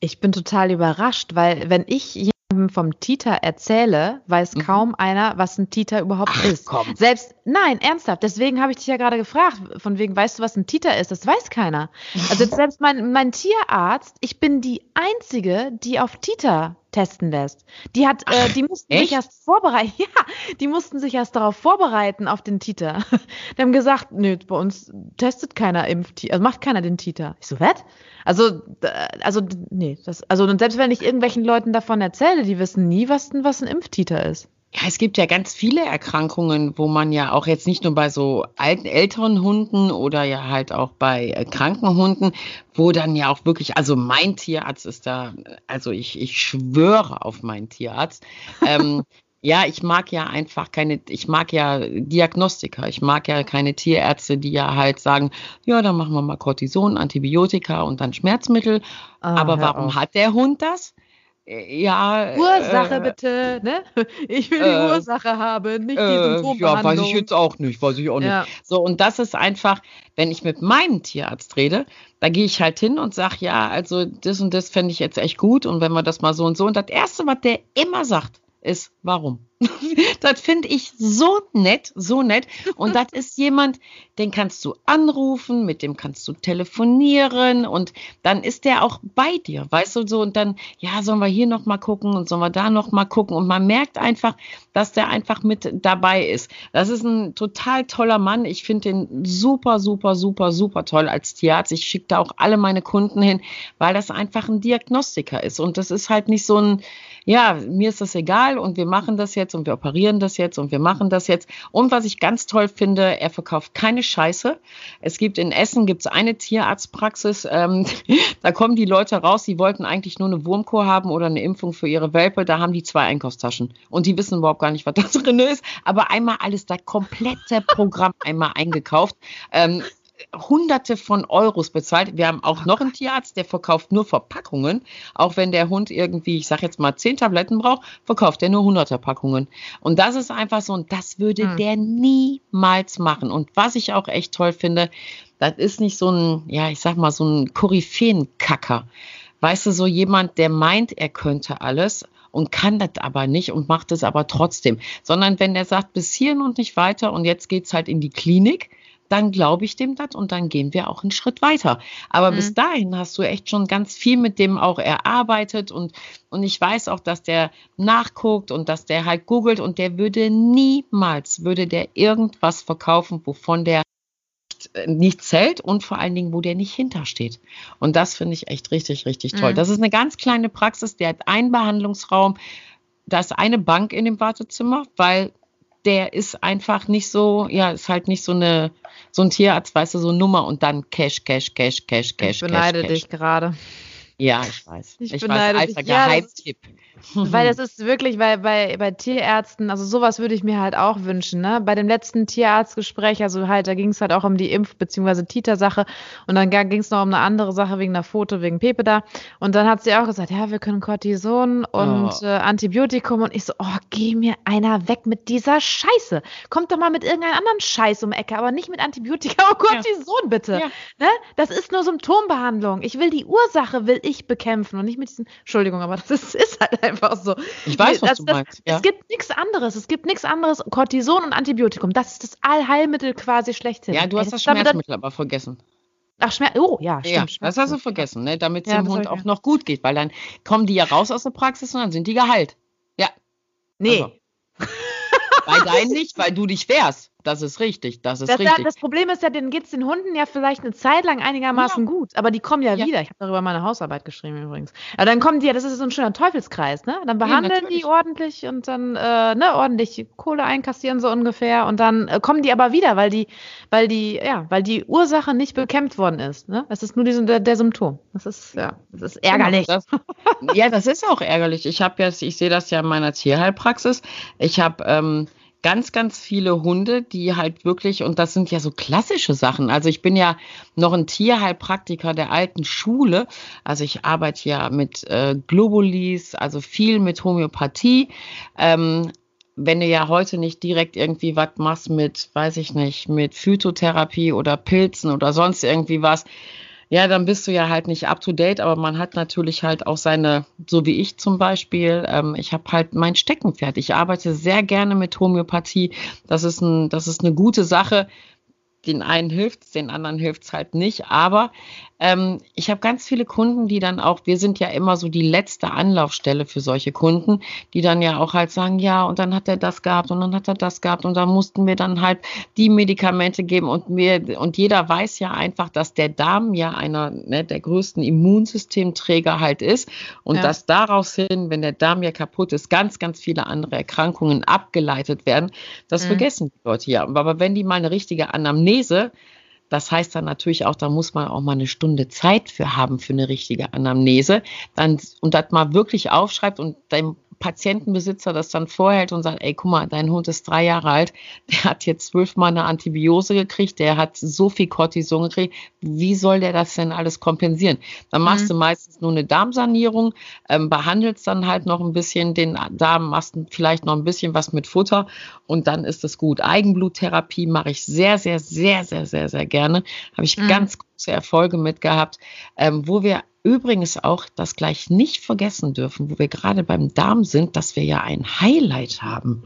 Ich bin total überrascht, weil wenn ich jemandem vom Titer erzähle, weiß mhm. kaum einer, was ein Titer überhaupt Ach, ist. Komm. Selbst, nein, ernsthaft. Deswegen habe ich dich ja gerade gefragt, von wegen, weißt du, was ein Titer ist? Das weiß keiner. Also selbst mein, mein Tierarzt, ich bin die Einzige, die auf Titer testen lässt. Die hat, äh, die mussten echt? sich erst vorbereiten. Ja, die mussten sich erst darauf vorbereiten auf den Titer. die haben gesagt, nö, bei uns testet keiner Impftiter, also macht keiner den Titer. Ich so, was? Also, also, nee, das, also, und selbst wenn ich irgendwelchen Leuten davon erzähle, die wissen nie, was, was ein Impftiter ist. Ja, es gibt ja ganz viele Erkrankungen, wo man ja auch jetzt nicht nur bei so alten, älteren Hunden oder ja halt auch bei äh, kranken Hunden, wo dann ja auch wirklich, also mein Tierarzt ist da, also ich, ich schwöre auf meinen Tierarzt. ähm, ja, ich mag ja einfach keine, ich mag ja Diagnostiker, ich mag ja keine Tierärzte, die ja halt sagen, ja, dann machen wir mal Cortison, Antibiotika und dann Schmerzmittel. Ah, Aber warum auf. hat der Hund das? Ja. Ursache äh, bitte, ne? Ich will die äh, Ursache haben, nicht die äh, Ja, weiß ich jetzt auch nicht, weiß ich auch nicht. Ja. So, und das ist einfach, wenn ich mit meinem Tierarzt rede, da gehe ich halt hin und sage, ja, also das und das fände ich jetzt echt gut und wenn wir das mal so und so. Und das Erste, was der immer sagt, ist, warum? das finde ich so nett, so nett. Und das ist jemand, den kannst du anrufen, mit dem kannst du telefonieren und dann ist der auch bei dir, weißt du so. Und dann, ja, sollen wir hier noch mal gucken und sollen wir da noch mal gucken. Und man merkt einfach, dass der einfach mit dabei ist. Das ist ein total toller Mann. Ich finde den super, super, super, super toll als Tierarzt. Ich schicke da auch alle meine Kunden hin, weil das einfach ein Diagnostiker ist. Und das ist halt nicht so ein, ja, mir ist das egal und wir machen das jetzt und wir operieren das jetzt und wir machen das jetzt. Und was ich ganz toll finde, er verkauft keine Scheiße. Es gibt in Essen gibt's eine Tierarztpraxis, ähm, da kommen die Leute raus, die wollten eigentlich nur eine Wurmkur haben oder eine Impfung für ihre Welpe, da haben die zwei Einkaufstaschen und die wissen überhaupt gar nicht, was da drin ist, aber einmal alles da komplette Programm einmal eingekauft. Ähm, Hunderte von Euros bezahlt. Wir haben auch noch einen Tierarzt, der verkauft nur Verpackungen. Auch wenn der Hund irgendwie, ich sag jetzt mal, zehn Tabletten braucht, verkauft er nur hunderte Packungen. Und das ist einfach so, und das würde hm. der niemals machen. Und was ich auch echt toll finde, das ist nicht so ein, ja, ich sag mal, so ein Koryphäenkacker. Weißt du, so jemand, der meint, er könnte alles und kann das aber nicht und macht es aber trotzdem. Sondern wenn der sagt, bis hierhin und nicht weiter und jetzt geht's halt in die Klinik, dann glaube ich dem das und dann gehen wir auch einen Schritt weiter. Aber mhm. bis dahin hast du echt schon ganz viel mit dem auch erarbeitet und, und ich weiß auch, dass der nachguckt und dass der halt googelt und der würde niemals, würde der irgendwas verkaufen, wovon der nicht zählt und vor allen Dingen, wo der nicht hintersteht. Und das finde ich echt richtig, richtig toll. Mhm. Das ist eine ganz kleine Praxis, der hat einen Behandlungsraum, da ist eine Bank in dem Wartezimmer, weil der ist einfach nicht so, ja, ist halt nicht so eine, so ein Tierarzt, weißt du, so Nummer und dann Cash, Cash, Cash, Cash, Cash. Ich beneide Cash, dich gerade. Ja, ich weiß. Ich, ich weiß, alter Geheimtipp. Ja, weil das ist wirklich, weil bei, bei Tierärzten, also sowas würde ich mir halt auch wünschen, ne? Bei dem letzten Tierarztgespräch, also halt, da ging es halt auch um die Impf- bzw. Titer-Sache und dann ging es noch um eine andere Sache wegen einer Foto, wegen Pepe da. Und dann hat sie auch gesagt, ja, wir können Cortison und oh. äh, Antibiotikum und ich so, oh, geh mir einer weg mit dieser Scheiße. Kommt doch mal mit irgendeinem anderen Scheiß um Ecke, aber nicht mit Antibiotika und Cortison, ja. bitte. Ja. Ne? Das ist nur Symptombehandlung. Ich will die Ursache, will ich bekämpfen und nicht mit diesen, Entschuldigung, aber das ist, ist halt einfach einfach so. Ich weiß, was das, du meinst. Ja. Es gibt nichts anderes. Es gibt nichts anderes. Cortison und Antibiotikum. Das ist das Allheilmittel quasi schlechthin. Ja, du hast das Schmerzmittel aber vergessen. Ach, Schmerz. Oh, ja, stimmt. Ja, das hast du vergessen, ne? damit es ja, dem Hund auch noch gut geht, weil dann kommen die ja raus aus der Praxis und dann sind die geheilt. Ja. Nee. Also. Bei deinen nicht, weil du dich wehrst. Das ist richtig, das ist das, richtig. Das Problem ist ja, denen geht es den Hunden ja vielleicht eine Zeit lang einigermaßen ja. gut, aber die kommen ja, ja. wieder. Ich habe darüber meine Hausarbeit geschrieben übrigens. Aber dann kommen die ja, das ist so ein schöner Teufelskreis, ne? Dann behandeln ja, die ordentlich und dann äh, ne, ordentlich Kohle einkassieren so ungefähr und dann äh, kommen die aber wieder, weil die, weil die, ja, weil die Ursache nicht bekämpft worden ist. Ne? Es ist nur die, der, der Symptom. Das ist, ja, das ist ärgerlich. Das, ja, das ist auch ärgerlich. Ich habe jetzt, ich sehe das ja in meiner Tierheilpraxis. Ich habe ähm, ganz, ganz viele Hunde, die halt wirklich, und das sind ja so klassische Sachen. Also ich bin ja noch ein Tierheilpraktiker der alten Schule. Also ich arbeite ja mit äh, Globulis, also viel mit Homöopathie. Ähm, wenn du ja heute nicht direkt irgendwie was machst mit, weiß ich nicht, mit Phytotherapie oder Pilzen oder sonst irgendwie was, ja, dann bist du ja halt nicht up to date, aber man hat natürlich halt auch seine, so wie ich zum Beispiel, ähm, ich habe halt mein Steckenpferd. Ich arbeite sehr gerne mit Homöopathie. Das ist ein, das ist eine gute Sache. Den einen hilft den anderen hilft es halt nicht. Aber ähm, ich habe ganz viele Kunden, die dann auch, wir sind ja immer so die letzte Anlaufstelle für solche Kunden, die dann ja auch halt sagen, ja, und dann hat er das gehabt und dann hat er das gehabt und da mussten wir dann halt die Medikamente geben und wir, und jeder weiß ja einfach, dass der Darm ja einer ne, der größten Immunsystemträger halt ist und ja. dass daraus hin, wenn der Darm ja kaputt ist, ganz, ganz viele andere Erkrankungen abgeleitet werden. Das mhm. vergessen die Leute ja. Aber wenn die mal eine richtige Anamnese das heißt dann natürlich auch, da muss man auch mal eine Stunde Zeit für haben für eine richtige Anamnese. Dann, und das mal wirklich aufschreibt und dem Patientenbesitzer das dann vorhält und sagt, ey, guck mal, dein Hund ist drei Jahre alt, der hat jetzt zwölfmal eine Antibiose gekriegt, der hat so viel Cortison gekriegt, wie soll der das denn alles kompensieren? Dann machst mhm. du meistens nur eine Darmsanierung, ähm, behandelst dann halt noch ein bisschen den Darm, machst vielleicht noch ein bisschen was mit Futter und dann ist es gut. Eigenbluttherapie mache ich sehr, sehr, sehr, sehr, sehr, sehr gerne. Habe ich mhm. ganz große Erfolge mit gehabt, ähm, wo wir übrigens auch das gleich nicht vergessen dürfen, wo wir gerade beim Darm sind, dass wir ja ein Highlight haben.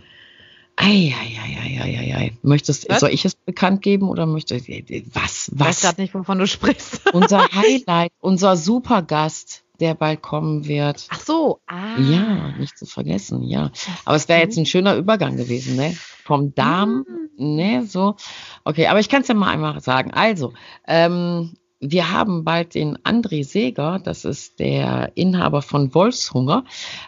Eieieiei. Möchtest, was? soll ich es bekannt geben oder möchtest was, was? Ich weiß gerade nicht, wovon du sprichst. unser Highlight, unser Supergast, der bald kommen wird. Ach so, ah. Ja, nicht zu vergessen, ja. Aber es wäre jetzt ein schöner Übergang gewesen, ne? Vom Darm, mhm. ne, so. Okay, aber ich kann es ja mal einmal sagen. Also, ähm, wir haben bald den André Seeger, das ist der Inhaber von Wolfshunger,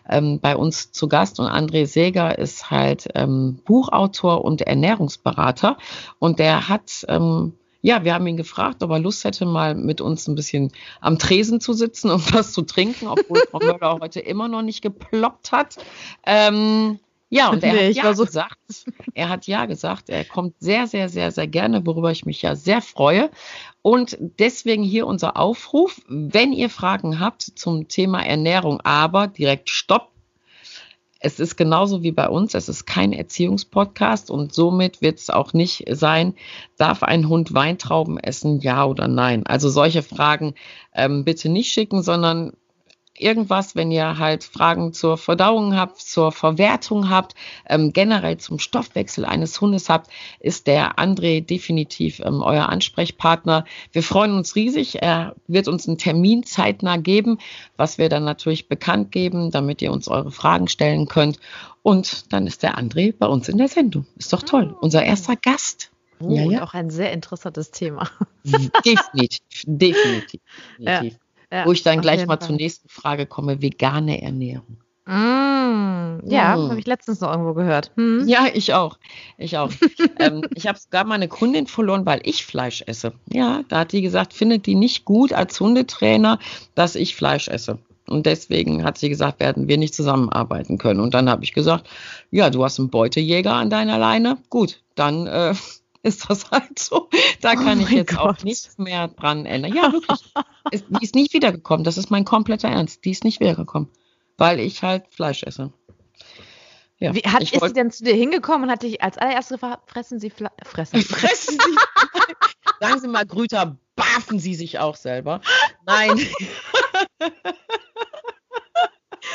ähm, bei uns zu Gast. Und André Seeger ist halt ähm, Buchautor und Ernährungsberater. Und der hat, ähm, ja, wir haben ihn gefragt, ob er Lust hätte, mal mit uns ein bisschen am Tresen zu sitzen und was zu trinken, obwohl Frau Möller heute immer noch nicht geploppt hat. Ähm, ja, und er nee, hat ja so gesagt, er hat ja gesagt, er kommt sehr, sehr, sehr, sehr gerne, worüber ich mich ja sehr freue. Und deswegen hier unser Aufruf, wenn ihr Fragen habt zum Thema Ernährung, aber direkt Stopp. Es ist genauso wie bei uns, es ist kein Erziehungspodcast und somit wird es auch nicht sein, darf ein Hund Weintrauben essen, ja oder nein? Also solche Fragen ähm, bitte nicht schicken, sondern irgendwas, wenn ihr halt Fragen zur Verdauung habt, zur Verwertung habt, ähm, generell zum Stoffwechsel eines Hundes habt, ist der André definitiv ähm, euer Ansprechpartner. Wir freuen uns riesig. Er wird uns einen Termin zeitnah geben, was wir dann natürlich bekannt geben, damit ihr uns eure Fragen stellen könnt. Und dann ist der André bei uns in der Sendung. Ist doch toll. Oh. Unser erster Gast. Oh, ja, ja. Auch ein sehr interessantes Thema. Definitiv, definitiv. definitiv. Ja. Ja, Wo ich dann gleich mal Fall. zur nächsten Frage komme, vegane Ernährung. Mm, ja, mm. habe ich letztens noch irgendwo gehört. Hm. Ja, ich auch. Ich auch. ähm, ich habe sogar meine Kundin verloren, weil ich Fleisch esse. Ja, da hat die gesagt, findet die nicht gut als Hundetrainer, dass ich Fleisch esse. Und deswegen hat sie gesagt, werden wir nicht zusammenarbeiten können. Und dann habe ich gesagt, ja, du hast einen Beutejäger an deiner Leine. Gut, dann äh, ist das halt so. Da oh kann ich jetzt Gott. auch nichts mehr dran ändern. Ja, wirklich. die ist nicht wiedergekommen. Das ist mein kompletter Ernst. Die ist nicht wiedergekommen, weil ich halt Fleisch esse. Ja, Wie, hat, ist sie denn zu dir hingekommen und hat dich als allererstes gefragt, fressen Sie Fleisch? Fressen. fressen Sie Sagen Sie mal, Grüter, bafen Sie sich auch selber. Nein.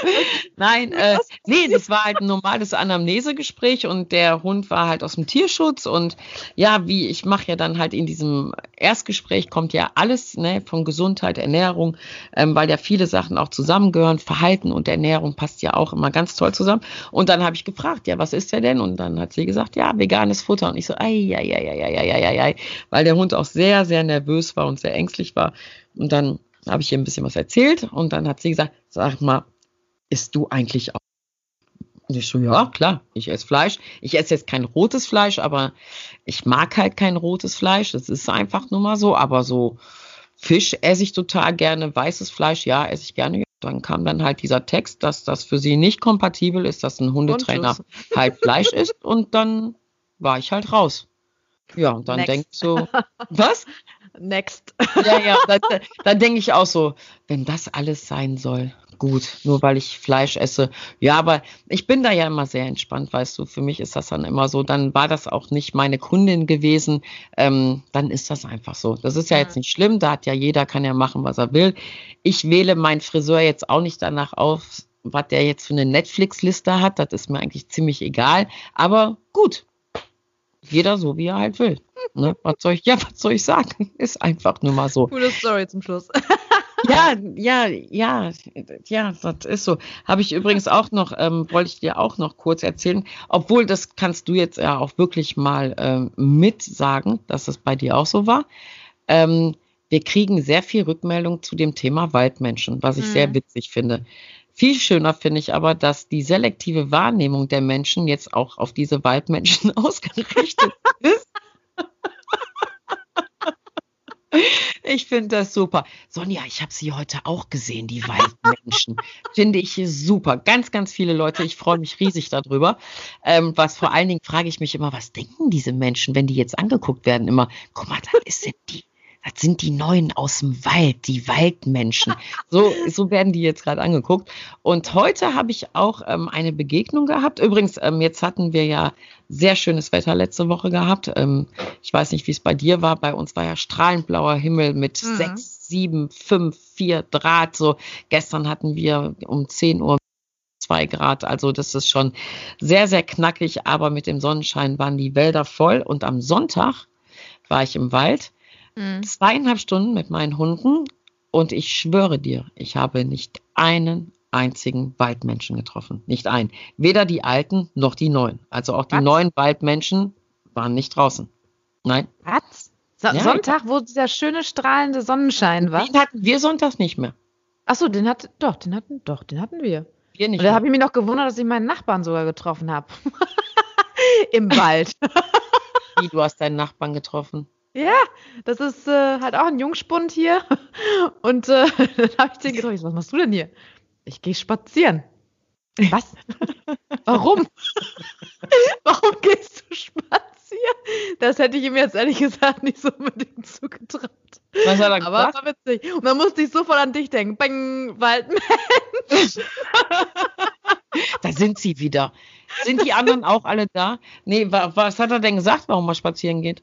Nein, äh, nee, das war halt ein normales Anamnesegespräch und der Hund war halt aus dem Tierschutz und ja, wie ich mache ja dann halt in diesem Erstgespräch kommt ja alles ne, von Gesundheit, Ernährung, ähm, weil ja viele Sachen auch zusammengehören. Verhalten und Ernährung passt ja auch immer ganz toll zusammen. Und dann habe ich gefragt, ja, was ist er denn? Und dann hat sie gesagt, ja, veganes Futter. Und ich so, ei, ei, ei, ei, ei, ei, ei, ei, weil der Hund auch sehr, sehr nervös war und sehr ängstlich war. Und dann habe ich ihr ein bisschen was erzählt und dann hat sie gesagt, sag mal, isst du eigentlich auch? Und ich so, ja, klar, ich esse Fleisch. Ich esse jetzt kein rotes Fleisch, aber ich mag halt kein rotes Fleisch. Das ist einfach nur mal so. Aber so Fisch esse ich total gerne. Weißes Fleisch, ja, esse ich gerne. Dann kam dann halt dieser Text, dass das für sie nicht kompatibel ist, dass ein Hundetrainer halt Fleisch isst. Und dann war ich halt raus. Ja, und dann denkst du, was? Next. Ja, ja, dann, dann denke ich auch so, wenn das alles sein soll, gut, nur weil ich Fleisch esse. Ja, aber ich bin da ja immer sehr entspannt, weißt du. Für mich ist das dann immer so. Dann war das auch nicht meine Kundin gewesen. Ähm, dann ist das einfach so. Das ist ja jetzt nicht schlimm. Da hat ja jeder, kann ja machen, was er will. Ich wähle meinen Friseur jetzt auch nicht danach auf, was der jetzt für eine Netflix-Liste hat. Das ist mir eigentlich ziemlich egal. Aber gut, jeder so, wie er halt will. Ne? Was soll ich, ja, was soll ich sagen? Ist einfach nur mal so. Coole Story zum Schluss. ja, ja, ja, ja, das ist so. Habe ich übrigens auch noch, ähm, wollte ich dir auch noch kurz erzählen, obwohl das kannst du jetzt ja auch wirklich mal ähm, mit sagen, dass es bei dir auch so war. Ähm, wir kriegen sehr viel Rückmeldung zu dem Thema Waldmenschen, was ich mhm. sehr witzig finde. Viel schöner finde ich aber, dass die selektive Wahrnehmung der Menschen jetzt auch auf diese Waldmenschen ausgerichtet ist. Ich finde das super. Sonja, ich habe sie heute auch gesehen, die Waldmenschen. finde ich super. Ganz, ganz viele Leute. Ich freue mich riesig darüber. Ähm, was vor allen Dingen frage ich mich immer, was denken diese Menschen, wenn die jetzt angeguckt werden? Immer, guck mal, da ist die das sind die Neuen aus dem Wald, die Waldmenschen. So, so werden die jetzt gerade angeguckt. Und heute habe ich auch ähm, eine Begegnung gehabt. Übrigens, ähm, jetzt hatten wir ja sehr schönes Wetter letzte Woche gehabt. Ähm, ich weiß nicht, wie es bei dir war. Bei uns war ja strahlend blauer Himmel mit mhm. sechs, sieben, fünf, vier Grad. So gestern hatten wir um zehn Uhr zwei Grad. Also das ist schon sehr, sehr knackig. Aber mit dem Sonnenschein waren die Wälder voll. Und am Sonntag war ich im Wald Mhm. Zweieinhalb Stunden mit meinen Hunden und ich schwöre dir, ich habe nicht einen einzigen Waldmenschen getroffen. Nicht einen. Weder die alten noch die neuen. Also auch die Was? neuen Waldmenschen waren nicht draußen. Nein. Was? So ja, Sonntag, wo dieser schöne strahlende Sonnenschein war. Den hatten wir sonntags nicht mehr. Achso, den hat doch, den hatten doch, den hatten wir. Wir nicht. Und da habe ich mich noch gewundert, dass ich meinen Nachbarn sogar getroffen habe. Im Wald. Wie, du hast deinen Nachbarn getroffen? Ja, das ist äh, halt auch ein Jungspund hier. Und äh, dann habe ich den getroffen. Was machst du denn hier? Ich gehe spazieren. Was? Warum? Warum gehst du spazieren? Das hätte ich ihm jetzt ehrlich gesagt nicht so unbedingt zugetraut. Was hat er gesagt? Aber war witzig. Und dann musste ich sofort an dich denken. Bang, Waldmensch. da sind sie wieder. Sind die anderen auch alle da? Nee, was hat er denn gesagt, warum er spazieren geht?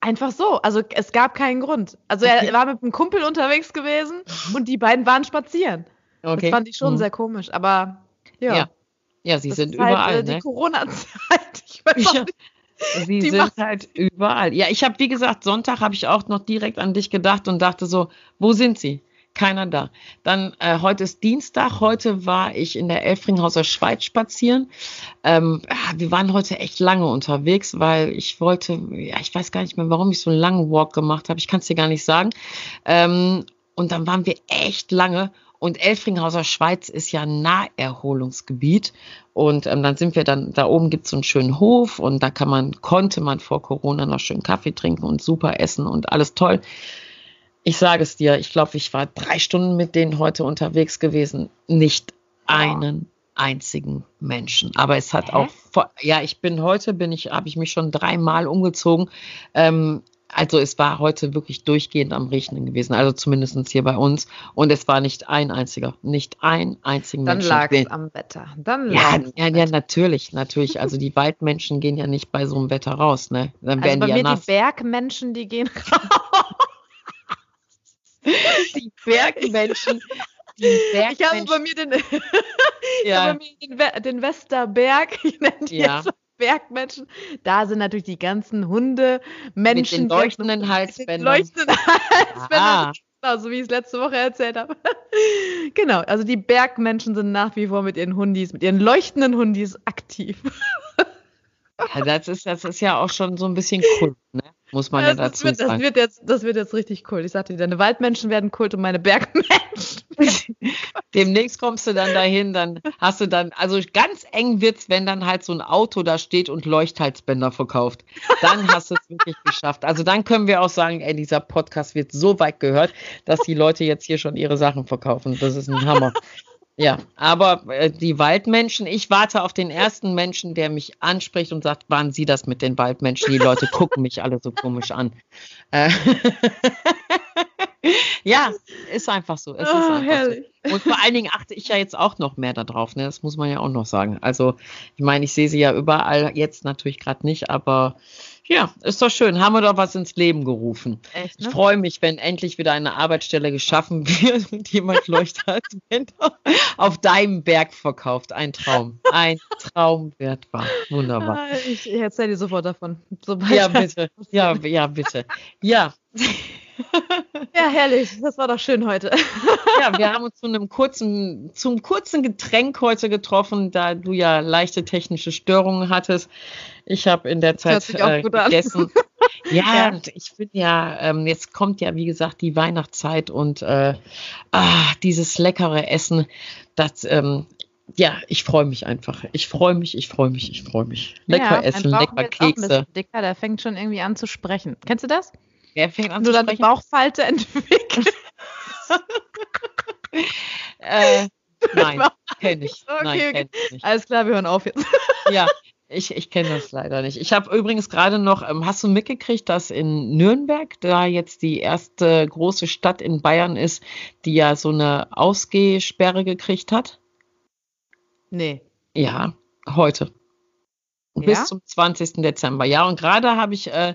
Einfach so. Also es gab keinen Grund. Also er war mit einem Kumpel unterwegs gewesen und die beiden waren spazieren. Okay. Das fand ich schon mhm. sehr komisch. Aber ja. Ja, ja sie sind halt, überall. Äh, die ne? Corona-Zeit. Ich weiß ja. nicht. Sie die sind halt überall. Ja, ich habe, wie gesagt, Sonntag habe ich auch noch direkt an dich gedacht und dachte so, wo sind sie? Keiner da. Dann äh, heute ist Dienstag. Heute war ich in der Elfringhauser Schweiz spazieren. Ähm, wir waren heute echt lange unterwegs, weil ich wollte, ja, ich weiß gar nicht mehr, warum ich so einen langen Walk gemacht habe. Ich kann es dir gar nicht sagen. Ähm, und dann waren wir echt lange. Und Elfringhauser Schweiz ist ja ein Naherholungsgebiet. Und ähm, dann sind wir dann, da oben gibt es so einen schönen Hof und da kann man, konnte man vor Corona noch schön Kaffee trinken und super essen und alles toll. Ich sage es dir, ich glaube, ich war drei Stunden mit denen heute unterwegs gewesen. Nicht einen einzigen Menschen. Aber es hat Hä? auch, ja, ich bin heute, bin ich, habe ich mich schon dreimal umgezogen. Ähm, also es war heute wirklich durchgehend am Regnen gewesen, also zumindest hier bei uns. Und es war nicht ein einziger, nicht ein einziger Mensch. Dann lag es am Wetter. Dann ja, ja, ja, natürlich, natürlich. Also die Waldmenschen gehen ja nicht bei so einem Wetter raus, ne? Dann also werden also bei die ja mir die Bergmenschen, die gehen raus. die Bergmenschen, die Bergmenschen. Ich habe bei mir den, ja. mir den, den Westerberg, ich nenne die ja. jetzt Bergmenschen. Da sind natürlich die ganzen Hunde, Menschen. Mit den leuchtenden Halsbändern. Leuchtenden Halsbändern. Genau, so wie ich es letzte Woche erzählt habe. genau, also die Bergmenschen sind nach wie vor mit ihren Hundis, mit ihren leuchtenden Hundis aktiv. ja, das ist, das ist ja auch schon so ein bisschen cool, ne? Muss man ja, ja dazu wird, sagen. Das wird, jetzt, das wird jetzt richtig cool. Ich sagte dir, deine Waldmenschen werden kult und meine Bergmenschen. Demnächst kommst du dann dahin, dann hast du dann, also ganz eng wird's, wenn dann halt so ein Auto da steht und Leuchthalsbänder verkauft. Dann hast du es wirklich geschafft. Also dann können wir auch sagen, ey, dieser Podcast wird so weit gehört, dass die Leute jetzt hier schon ihre Sachen verkaufen. Das ist ein Hammer. Ja, aber äh, die Waldmenschen, ich warte auf den ersten Menschen, der mich anspricht und sagt, waren Sie das mit den Waldmenschen? Die Leute gucken mich alle so komisch an. Äh, ja, ist einfach so. Es oh, ist einfach so. Und vor allen Dingen achte ich ja jetzt auch noch mehr darauf. Ne? Das muss man ja auch noch sagen. Also, ich meine, ich sehe sie ja überall, jetzt natürlich gerade nicht, aber ja, ist doch schön. Haben wir doch was ins Leben gerufen. Echt, ne? Ich freue mich, wenn endlich wieder eine Arbeitsstelle geschaffen wird und jemand Leuchthalsbänder auf deinem Berg verkauft. Ein Traum. Ein Traum wird wahr. Wunderbar. Ah, ich erzähle dir sofort davon. Sobald ja, bitte. Ja, ja, bitte. Ja. Ja, herrlich. Das war doch schön heute. Ja, wir haben uns zu einem kurzen, zum kurzen Getränk heute getroffen, da du ja leichte technische Störungen hattest. Ich habe in der Zeit äh, gegessen. Ja, ja, ich bin ja, ähm, jetzt kommt ja, wie gesagt, die Weihnachtszeit und äh, ah, dieses leckere Essen, das, ähm, ja, ich freue mich einfach. Ich freue mich, ich freue mich, ich freue mich. Lecker ja, essen, lecker Kekse. Dicker, der fängt schon irgendwie an zu sprechen. Kennst du das? Wer fängt an? Du dann Bauchfalte entwickelt. äh, nein, kenne ich. Okay, nein, okay. Kenn ich nicht. Alles klar, wir hören auf jetzt. ja, ich, ich kenne das leider nicht. Ich habe übrigens gerade noch, ähm, hast du mitgekriegt, dass in Nürnberg, da jetzt die erste große Stadt in Bayern ist, die ja so eine Ausgehsperre gekriegt hat? Nee. Ja, heute. Ja? Bis zum 20. Dezember. Ja, und gerade habe ich äh,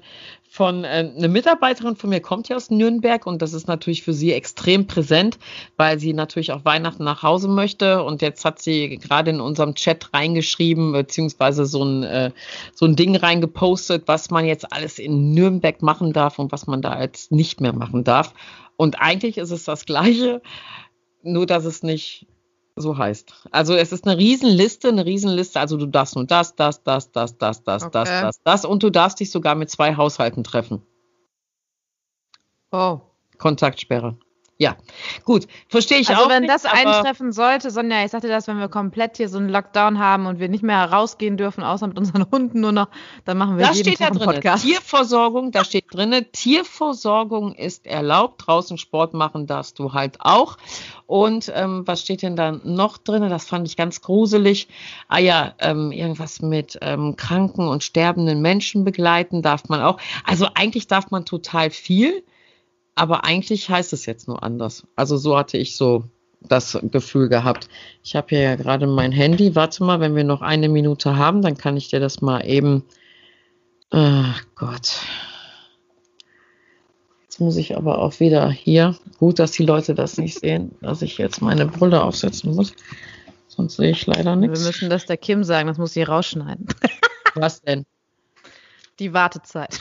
von äh, eine Mitarbeiterin von mir kommt ja aus Nürnberg und das ist natürlich für sie extrem präsent, weil sie natürlich auch Weihnachten nach Hause möchte. Und jetzt hat sie gerade in unserem Chat reingeschrieben beziehungsweise so ein äh, so ein Ding reingepostet, was man jetzt alles in Nürnberg machen darf und was man da jetzt nicht mehr machen darf. Und eigentlich ist es das Gleiche, nur dass es nicht so heißt. Also es ist eine Riesenliste, eine Riesenliste. Also du darfst nur das, das, das, das, das, das, okay. das, das, das und du darfst dich sogar mit zwei Haushalten treffen. Oh. Kontaktsperre. Ja, gut, verstehe ich also auch. Also wenn nicht, das eintreffen sollte, Sonja, ich sagte das, wenn wir komplett hier so einen Lockdown haben und wir nicht mehr herausgehen dürfen, außer mit unseren Hunden nur noch, dann machen wir das jeden steht Tag da drin. Podcast. Tierversorgung, da steht drin, Tierversorgung ist erlaubt, draußen Sport machen darfst du halt auch. Und ähm, was steht denn da noch drin? Das fand ich ganz gruselig. Ah ja, ähm, irgendwas mit ähm, kranken und sterbenden Menschen begleiten darf man auch. Also eigentlich darf man total viel aber eigentlich heißt es jetzt nur anders. Also so hatte ich so das Gefühl gehabt. Ich habe hier ja gerade mein Handy. Warte mal, wenn wir noch eine Minute haben, dann kann ich dir das mal eben. Ach Gott. Jetzt muss ich aber auch wieder hier. Gut, dass die Leute das nicht sehen, dass ich jetzt meine Brille aufsetzen muss. Sonst sehe ich leider nichts. Wir müssen das der Kim sagen, das muss sie rausschneiden. Was denn? Die Wartezeit.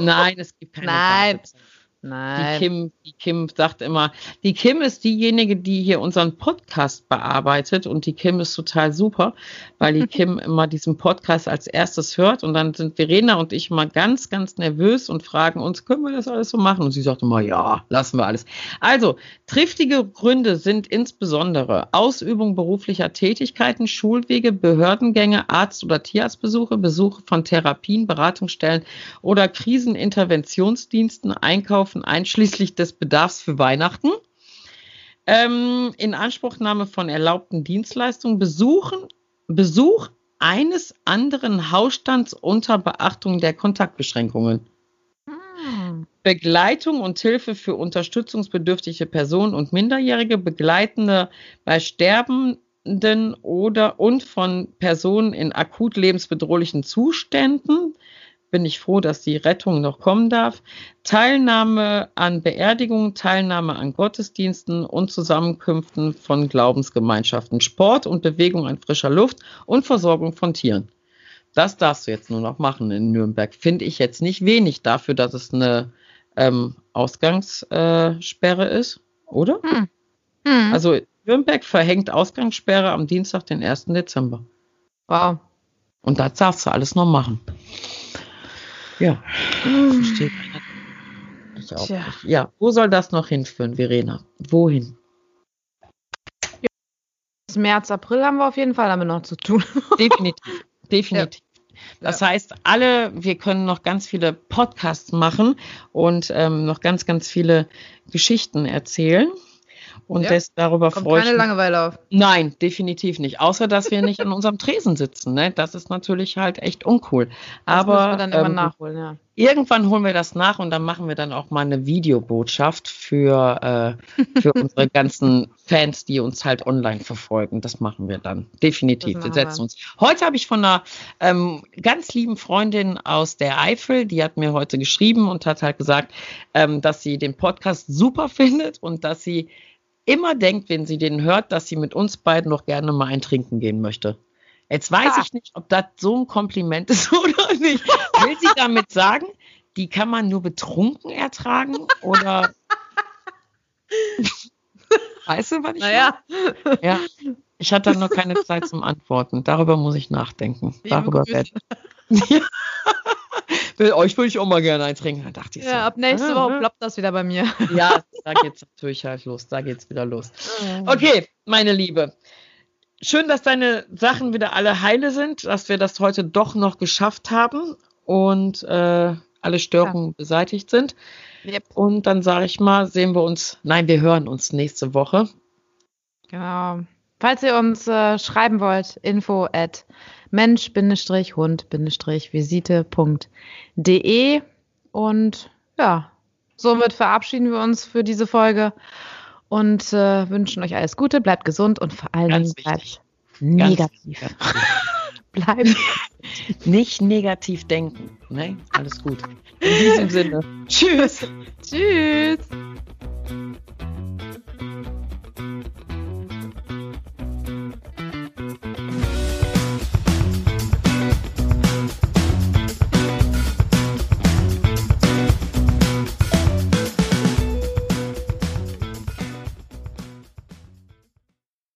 Nein, es gibt keine Nein. Wartezeit. Nein. Die Kim, die Kim sagt immer, die Kim ist diejenige, die hier unseren Podcast bearbeitet und die Kim ist total super, weil die Kim immer diesen Podcast als erstes hört und dann sind Verena und ich immer ganz, ganz nervös und fragen uns, können wir das alles so machen? Und sie sagt immer, ja, lassen wir alles. Also, triftige Gründe sind insbesondere Ausübung beruflicher Tätigkeiten, Schulwege, Behördengänge, Arzt- oder Tierarztbesuche, Besuche von Therapien, Beratungsstellen oder Kriseninterventionsdiensten, Einkauf einkaufen, einschließlich des Bedarfs für Weihnachten. Ähm, in Anspruchnahme von erlaubten Dienstleistungen besuchen, Besuch eines anderen Hausstands unter Beachtung der Kontaktbeschränkungen. Hm. Begleitung und Hilfe für unterstützungsbedürftige Personen und Minderjährige, Begleitende bei Sterbenden oder und von Personen in akut lebensbedrohlichen Zuständen, bin ich froh, dass die Rettung noch kommen darf. Teilnahme an Beerdigungen, Teilnahme an Gottesdiensten und Zusammenkünften von Glaubensgemeinschaften, Sport und Bewegung an frischer Luft und Versorgung von Tieren. Das darfst du jetzt nur noch machen in Nürnberg. Finde ich jetzt nicht wenig dafür, dass es eine ähm, Ausgangssperre ist, oder? Hm. Hm. Also Nürnberg verhängt Ausgangssperre am Dienstag, den 1. Dezember. Wow. Und das darfst du alles noch machen. Ja. Hm. Verstehe ich auch Tja. nicht. Ja, wo soll das noch hinführen, Verena? Wohin? Bis März, April haben wir auf jeden Fall damit noch zu tun. Definitiv. Definitiv. Das ja. heißt, alle, wir können noch ganz viele Podcasts machen und ähm, noch ganz, ganz viele Geschichten erzählen. Und ja. das, darüber Kommt freue ich mich. keine Langeweile auf. Nein, definitiv nicht. Außer, dass wir nicht an unserem Tresen sitzen. Ne? Das ist natürlich halt echt uncool. Das Aber müssen wir dann ähm, immer nachholen, ja. Irgendwann holen wir das nach und dann machen wir dann auch mal eine Videobotschaft für, äh, für unsere ganzen Fans, die uns halt online verfolgen. Das machen wir dann. Definitiv. Wir setzen uns. Heute habe ich von einer ähm, ganz lieben Freundin aus der Eifel, die hat mir heute geschrieben und hat halt gesagt, ähm, dass sie den Podcast super findet und dass sie immer denkt, wenn sie den hört, dass sie mit uns beiden noch gerne mal ein Trinken gehen möchte. Jetzt weiß ja. ich nicht, ob das so ein Kompliment ist oder nicht. Will sie damit sagen, die kann man nur betrunken ertragen oder weißt du, was ich naja. meine? Ja. Ich hatte dann noch keine Zeit zum Antworten. Darüber muss ich nachdenken. Liebe Darüber werde ja. Euch würde ich auch mal gerne eintrinken. Da dachte ich ja, so, ab nächste Woche ploppt das wieder bei mir. Ja, da geht's natürlich halt los. Da geht's wieder los. Okay, meine Liebe. Schön, dass deine Sachen wieder alle heile sind, dass wir das heute doch noch geschafft haben und äh, alle Störungen ja. beseitigt sind. Yep. Und dann sage ich mal, sehen wir uns, nein, wir hören uns nächste Woche. Genau. Falls ihr uns äh, schreiben wollt, info at mensch-hund-visite.de und ja, somit verabschieden wir uns für diese Folge und äh, wünschen euch alles Gute, bleibt gesund und vor allen Dingen bleibt negativ. bleibt nicht negativ denken. Ne? Alles gut. In diesem Sinne. Tschüss. Tschüss.